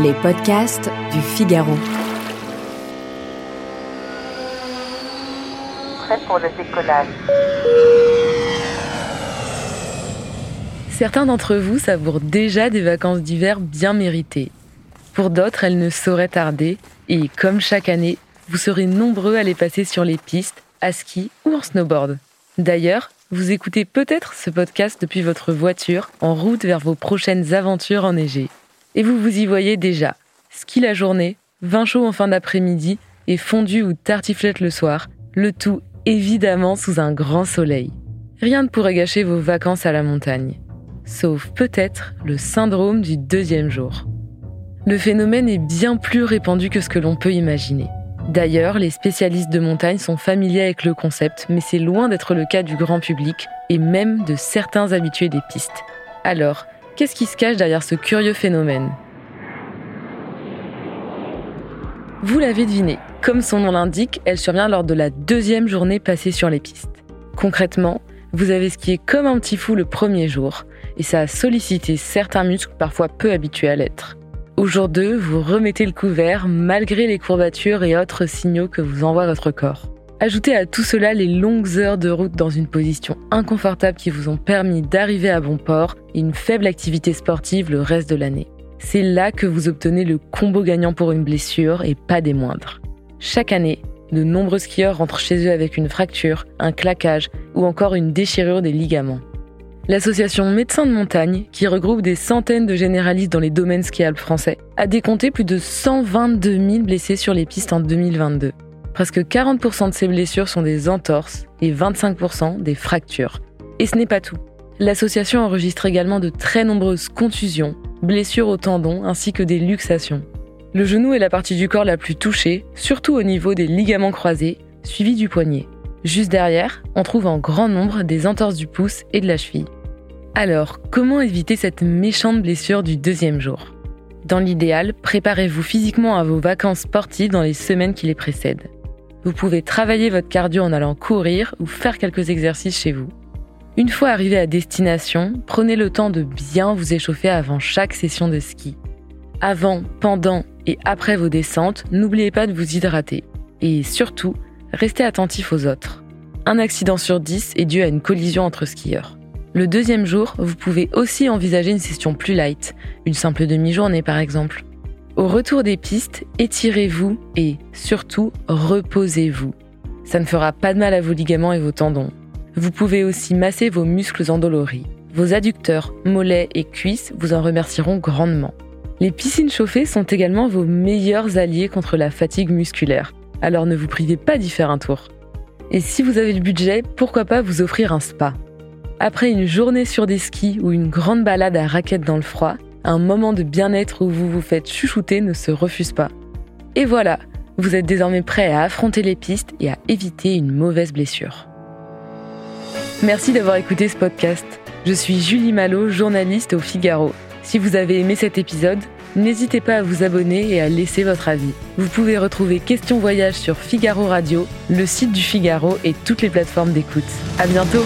Les podcasts du Figaro. Prêt pour le décollage. Certains d'entre vous savourent déjà des vacances d'hiver bien méritées. Pour d'autres, elles ne sauraient tarder et, comme chaque année, vous serez nombreux à les passer sur les pistes, à ski ou en snowboard. D'ailleurs, vous écoutez peut-être ce podcast depuis votre voiture en route vers vos prochaines aventures enneigées. Et vous vous y voyez déjà. Ski la journée, vin chaud en fin d'après-midi et fondu ou tartiflette le soir, le tout évidemment sous un grand soleil. Rien ne pourrait gâcher vos vacances à la montagne. Sauf peut-être le syndrome du deuxième jour. Le phénomène est bien plus répandu que ce que l'on peut imaginer. D'ailleurs, les spécialistes de montagne sont familiers avec le concept, mais c'est loin d'être le cas du grand public et même de certains habitués des pistes. Alors, Qu'est-ce qui se cache derrière ce curieux phénomène Vous l'avez deviné, comme son nom l'indique, elle survient lors de la deuxième journée passée sur les pistes. Concrètement, vous avez skié comme un petit fou le premier jour, et ça a sollicité certains muscles parfois peu habitués à l'être. Au jour 2, vous remettez le couvert malgré les courbatures et autres signaux que vous envoie votre corps. Ajoutez à tout cela les longues heures de route dans une position inconfortable qui vous ont permis d'arriver à bon port et une faible activité sportive le reste de l'année. C'est là que vous obtenez le combo gagnant pour une blessure et pas des moindres. Chaque année, de nombreux skieurs rentrent chez eux avec une fracture, un claquage ou encore une déchirure des ligaments. L'association Médecins de Montagne, qui regroupe des centaines de généralistes dans les domaines skiables français, a décompté plus de 122 000 blessés sur les pistes en 2022. Presque 40% de ces blessures sont des entorses et 25% des fractures. Et ce n'est pas tout. L'association enregistre également de très nombreuses contusions, blessures au tendon ainsi que des luxations. Le genou est la partie du corps la plus touchée, surtout au niveau des ligaments croisés, suivi du poignet. Juste derrière, on trouve en grand nombre des entorses du pouce et de la cheville. Alors, comment éviter cette méchante blessure du deuxième jour? Dans l'idéal, préparez-vous physiquement à vos vacances sportives dans les semaines qui les précèdent. Vous pouvez travailler votre cardio en allant courir ou faire quelques exercices chez vous. Une fois arrivé à destination, prenez le temps de bien vous échauffer avant chaque session de ski. Avant, pendant et après vos descentes, n'oubliez pas de vous hydrater. Et surtout, restez attentif aux autres. Un accident sur 10 est dû à une collision entre skieurs. Le deuxième jour, vous pouvez aussi envisager une session plus light, une simple demi-journée par exemple. Au retour des pistes, étirez-vous et surtout reposez-vous. Ça ne fera pas de mal à vos ligaments et vos tendons. Vous pouvez aussi masser vos muscles endoloris. Vos adducteurs, mollets et cuisses vous en remercieront grandement. Les piscines chauffées sont également vos meilleurs alliés contre la fatigue musculaire. Alors ne vous privez pas d'y faire un tour. Et si vous avez le budget, pourquoi pas vous offrir un spa? Après une journée sur des skis ou une grande balade à raquettes dans le froid, un moment de bien-être où vous vous faites chouchouter ne se refuse pas. Et voilà, vous êtes désormais prêt à affronter les pistes et à éviter une mauvaise blessure. Merci d'avoir écouté ce podcast. Je suis Julie Malo, journaliste au Figaro. Si vous avez aimé cet épisode, n'hésitez pas à vous abonner et à laisser votre avis. Vous pouvez retrouver Question Voyage sur Figaro Radio, le site du Figaro et toutes les plateformes d'écoute. À bientôt!